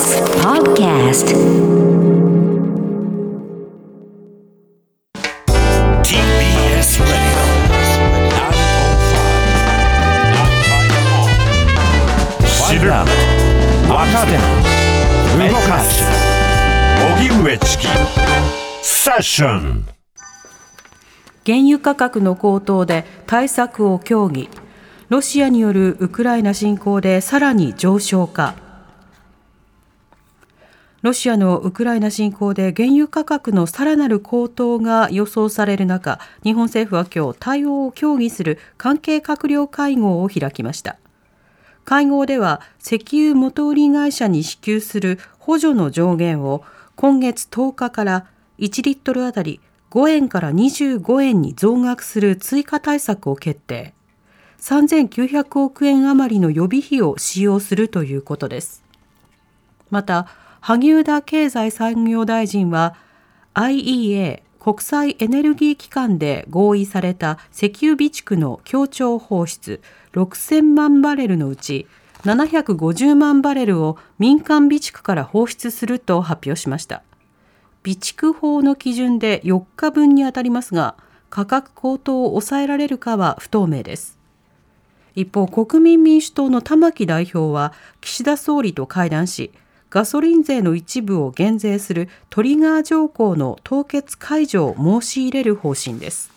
TBS Podcast TBS Radio 知る若手動かす荻上チキセッション原油価格の高騰で対策を協議。ロシアによるウクライナ侵攻でさらに上昇かロシアのウクライナ侵攻で原油価格のさらなる高騰が予想される中日本政府は今日対応を協議する関係閣僚会合を開きました。会合では石油元売り会社に支給する補助の上限を今月10日から1リットルあたり5円から25円に増額する追加対策を決定。3900億円余りの予備費を使用するということです。また萩生田経済産業大臣は IEA 国際エネルギー機関で合意された石油備蓄の協調放出6000万バレルのうち750万バレルを民間備蓄から放出すると発表しました。備蓄法の基準で4日分にあたりますが価格高騰を抑えられるかは不透明です。一方国民民主党の玉木代表は岸田総理と会談しガソリン税の一部を減税するトリガー条項の凍結解除を申し入れる方針です。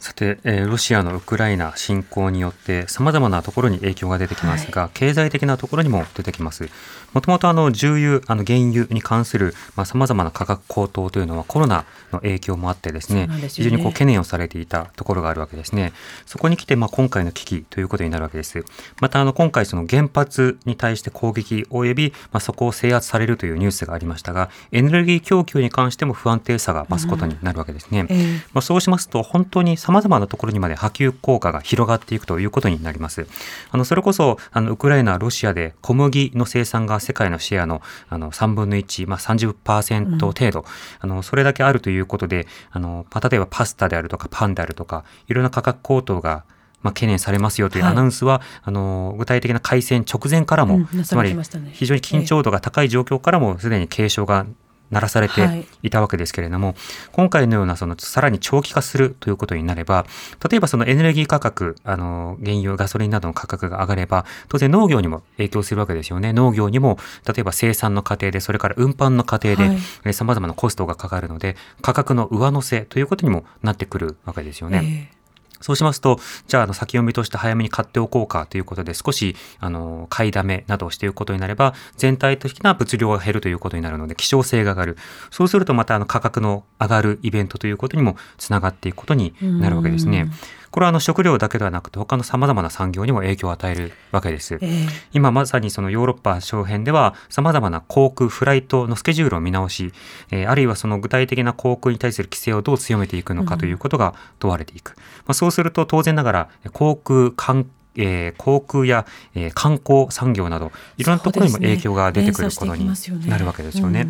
さて、えー、ロシアのウクライナ侵攻によって様々なところに影響が出てきますが、はい、経済的なところにも出てきます。もともとあの重油、あの原油に関するまあ様々な価格高騰というのはコロナの影響もあってですね、すね非常にこう懸念をされていたところがあるわけですね。そこに来てまあ今回の危機ということになるわけです。またあの今回その原発に対して攻撃及びまあそこを制圧されるというニュースがありましたが、エネルギー供給に関しても不安定さが増すことになるわけですね。うんえー、まあそうしますと本当に様々なところにまで波及効果が広がっていくということになります。あの、それこそ、あの、ウクライナ、ロシアで小麦の生産が世界のシェアの、あの、3分の1、まあ30%程度、うん、あの、それだけあるということで、あの、まあ、例えばパスタであるとかパンであるとか、いろんな価格高騰がまあ、懸念されますよというアナウンスは、はい、あの具体的な開戦直前からも、うん、つまり非常に緊張度が高い状況からもすでに警鐘が鳴らされていたわけですけれども、はい、今回のようなそのさらに長期化するということになれば、例えばそのエネルギー価格、あの、原油、ガソリンなどの価格が上がれば、当然農業にも影響するわけですよね。農業にも、例えば生産の過程で、それから運搬の過程で、はい、様々なコストがかかるので、価格の上乗せということにもなってくるわけですよね。えーそうしますと、じゃあ、あの、先読みとして早めに買っておこうかということで、少し、あの、買いだめなどをしていくことになれば、全体的な物量が減るということになるので、希少性が上がる。そうすると、また、あの、価格の上がるイベントということにもつながっていくことになるわけですね。これはあの食料だけではなくて他の様々な産業にも影響を与えるわけです。えー、今まさにそのヨーロッパ周辺では様々な航空、フライトのスケジュールを見直し、えー、あるいはその具体的な航空に対する規制をどう強めていくのかということが問われていく。うん、まあ、そうすると当然ながら航空、観えー、航空や、えー、観光産業などいろんなところにも影響が出てくることになるわけですよね。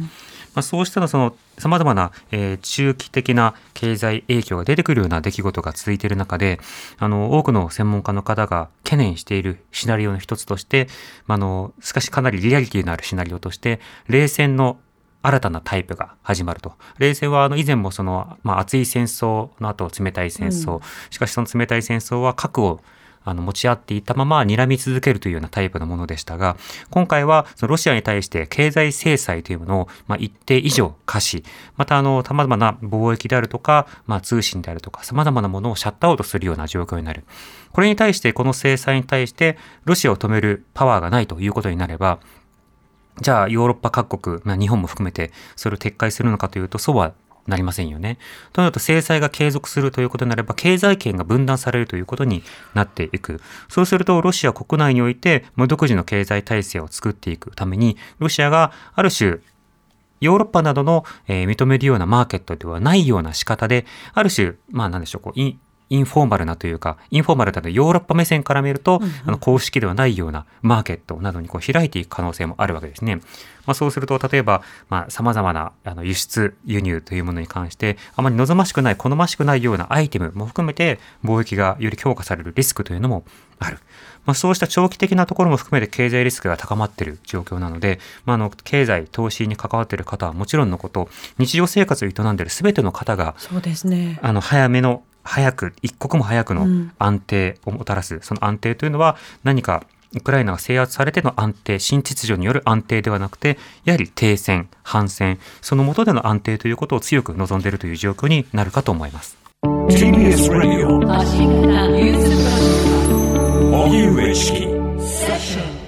まあ、そうしたその様々な、えー、中期的な経済影響が出てくるような出来事が続いている中で、あの、多くの専門家の方が懸念しているシナリオの一つとして、まあ、あの、しかしかなりリアリティのあるシナリオとして、冷戦の新たなタイプが始まると。冷戦はあの以前もその、まあ、熱い戦争の後冷たい戦争、うん、しかしその冷たい戦争は核をあの持ち合っていたまま睨み続けるというようなタイプのものでしたが、今回はそのロシアに対して経済制裁というものを、まあ、一定以上課し、またあの様々な貿易であるとか、まあ、通信であるとか、様々なものをシャットアウトするような状況になる。これに対して、この制裁に対して、ロシアを止めるパワーがないということになれば、じゃあヨーロッパ各国、まあ、日本も含めてそれを撤回するのかというと、そうはなりませんよね。となると制裁が継続するということになれば経済圏が分断されるということになっていく。そうするとロシア国内において独自の経済体制を作っていくためにロシアがある種ヨーロッパなどの、え、認めるようなマーケットではないような仕方で、ある種、まあ何でしょう、こう、インフォーマルなというか、インフォーマルだとヨーロッパ目線から見ると、あの公式ではないようなマーケットなどにこう開いていく可能性もあるわけですね。まあ、そうすると、例えば、まあ、様々なあの輸出、輸入というものに関して、あまり望ましくない、好ましくないようなアイテムも含めて、貿易がより強化されるリスクというのもある。まあ、そうした長期的なところも含めて経済リスクが高まっている状況なので、まあ、あの経済、投資に関わっている方はもちろんのこと、日常生活を営んでいるすべての方が、そうですね。あの早めの早く一刻も早くの安定をもたらす、うん、その安定というのは何かウクライナが制圧されての安定新秩序による安定ではなくてやはり停戦反戦その下での安定ということを強く望んでいるという状況になるかと思います。Radio 荻上